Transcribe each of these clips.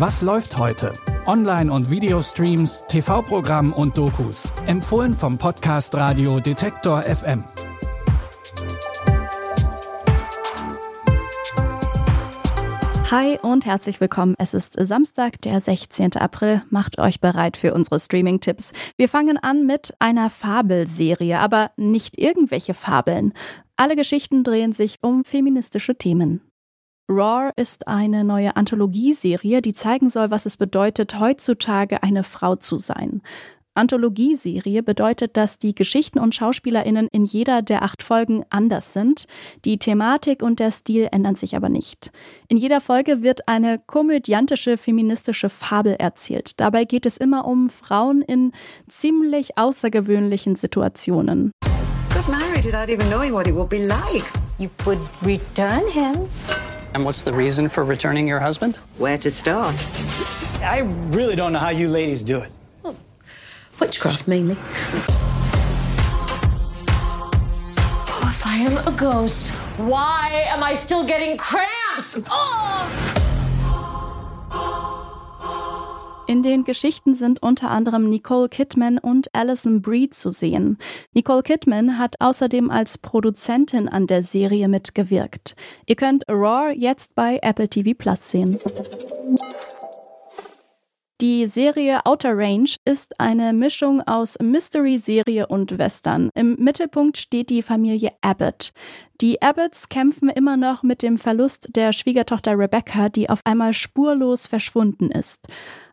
Was läuft heute? Online- und Videostreams, TV-Programm und Dokus. Empfohlen vom Podcast Radio Detektor FM. Hi und herzlich willkommen. Es ist Samstag, der 16. April. Macht euch bereit für unsere Streaming-Tipps. Wir fangen an mit einer Fabelserie, aber nicht irgendwelche Fabeln. Alle Geschichten drehen sich um feministische Themen. Roar ist eine neue Anthologieserie, die zeigen soll, was es bedeutet, heutzutage eine Frau zu sein. Anthologieserie bedeutet, dass die Geschichten und SchauspielerInnen in jeder der acht Folgen anders sind. Die Thematik und der Stil ändern sich aber nicht. In jeder Folge wird eine komödiantische feministische Fabel erzählt. Dabei geht es immer um Frauen in ziemlich außergewöhnlichen Situationen. Got married without even knowing what it would be like. You would return him. And what's the reason for returning your husband? Where to start? I really don't know how you ladies do it. Oh, witchcraft, mainly. Oh, if I am a ghost, why am I still getting cramps? Oh! In den Geschichten sind unter anderem Nicole Kidman und Alison Brie zu sehen. Nicole Kidman hat außerdem als Produzentin an der Serie mitgewirkt. Ihr könnt Roar jetzt bei Apple TV Plus sehen. Die Serie Outer Range ist eine Mischung aus Mystery-Serie und Western. Im Mittelpunkt steht die Familie Abbott. Die Abbotts kämpfen immer noch mit dem Verlust der Schwiegertochter Rebecca, die auf einmal spurlos verschwunden ist.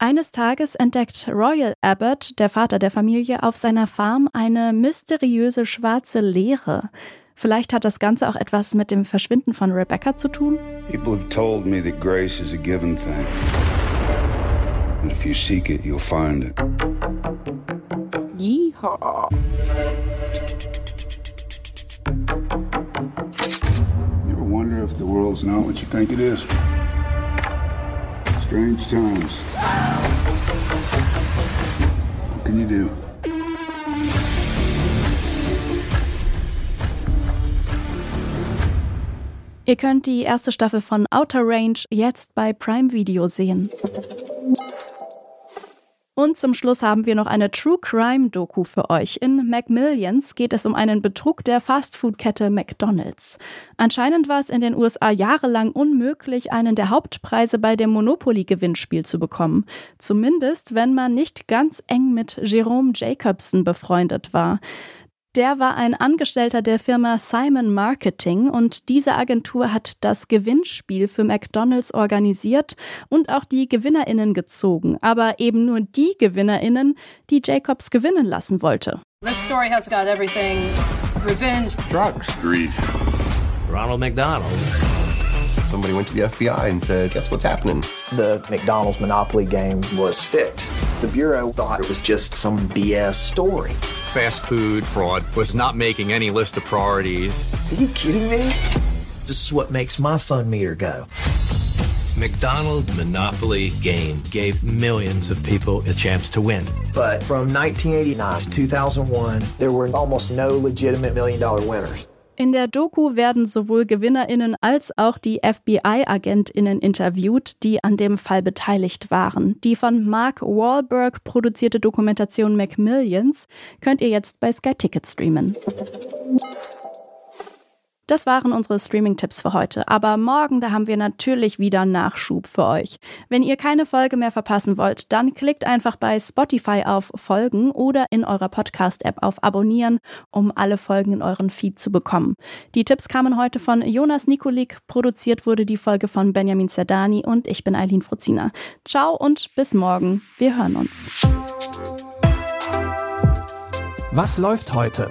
Eines Tages entdeckt Royal Abbott, der Vater der Familie, auf seiner Farm eine mysteriöse schwarze Leere. Vielleicht hat das Ganze auch etwas mit dem Verschwinden von Rebecca zu tun? People have told me that grace is a given thing. But if you seek it, you'll find it. Yeehaw. You ever wonder if the world's not what you think it is? Strange times. You do? Ihr könnt die erste Staffel von Outer Range jetzt bei Prime Video sehen. Und zum Schluss haben wir noch eine True Crime Doku für euch. In Macmillions geht es um einen Betrug der Fastfood-Kette McDonald's. Anscheinend war es in den USA jahrelang unmöglich, einen der Hauptpreise bei dem Monopoly-Gewinnspiel zu bekommen. Zumindest, wenn man nicht ganz eng mit Jerome Jacobson befreundet war. Der war ein Angestellter der Firma Simon Marketing und diese Agentur hat das Gewinnspiel für McDonald's organisiert und auch die Gewinnerinnen gezogen, aber eben nur die Gewinnerinnen, die Jacobs gewinnen lassen wollte. This story has got everything revenge, drugs, Greed. Ronald McDonald. Somebody went to the FBI and said, Guess what's happening? The McDonald's Monopoly game was fixed. The Bureau thought it was just some BS story. Fast food fraud was not making any list of priorities. Are you kidding me? This is what makes my fun meter go. McDonald's Monopoly game gave millions of people a chance to win. But from 1989 to 2001, there were almost no legitimate million dollar winners. In der Doku werden sowohl Gewinnerinnen als auch die FBI-Agentinnen interviewt, die an dem Fall beteiligt waren. Die von Mark Wahlberg produzierte Dokumentation Macmillions könnt ihr jetzt bei Sky Ticket streamen. Das waren unsere Streaming-Tipps für heute. Aber morgen, da haben wir natürlich wieder Nachschub für euch. Wenn ihr keine Folge mehr verpassen wollt, dann klickt einfach bei Spotify auf Folgen oder in eurer Podcast-App auf Abonnieren, um alle Folgen in euren Feed zu bekommen. Die Tipps kamen heute von Jonas Nikolik. Produziert wurde die Folge von Benjamin Zerdani und ich bin Eileen Fruzina. Ciao und bis morgen. Wir hören uns. Was läuft heute?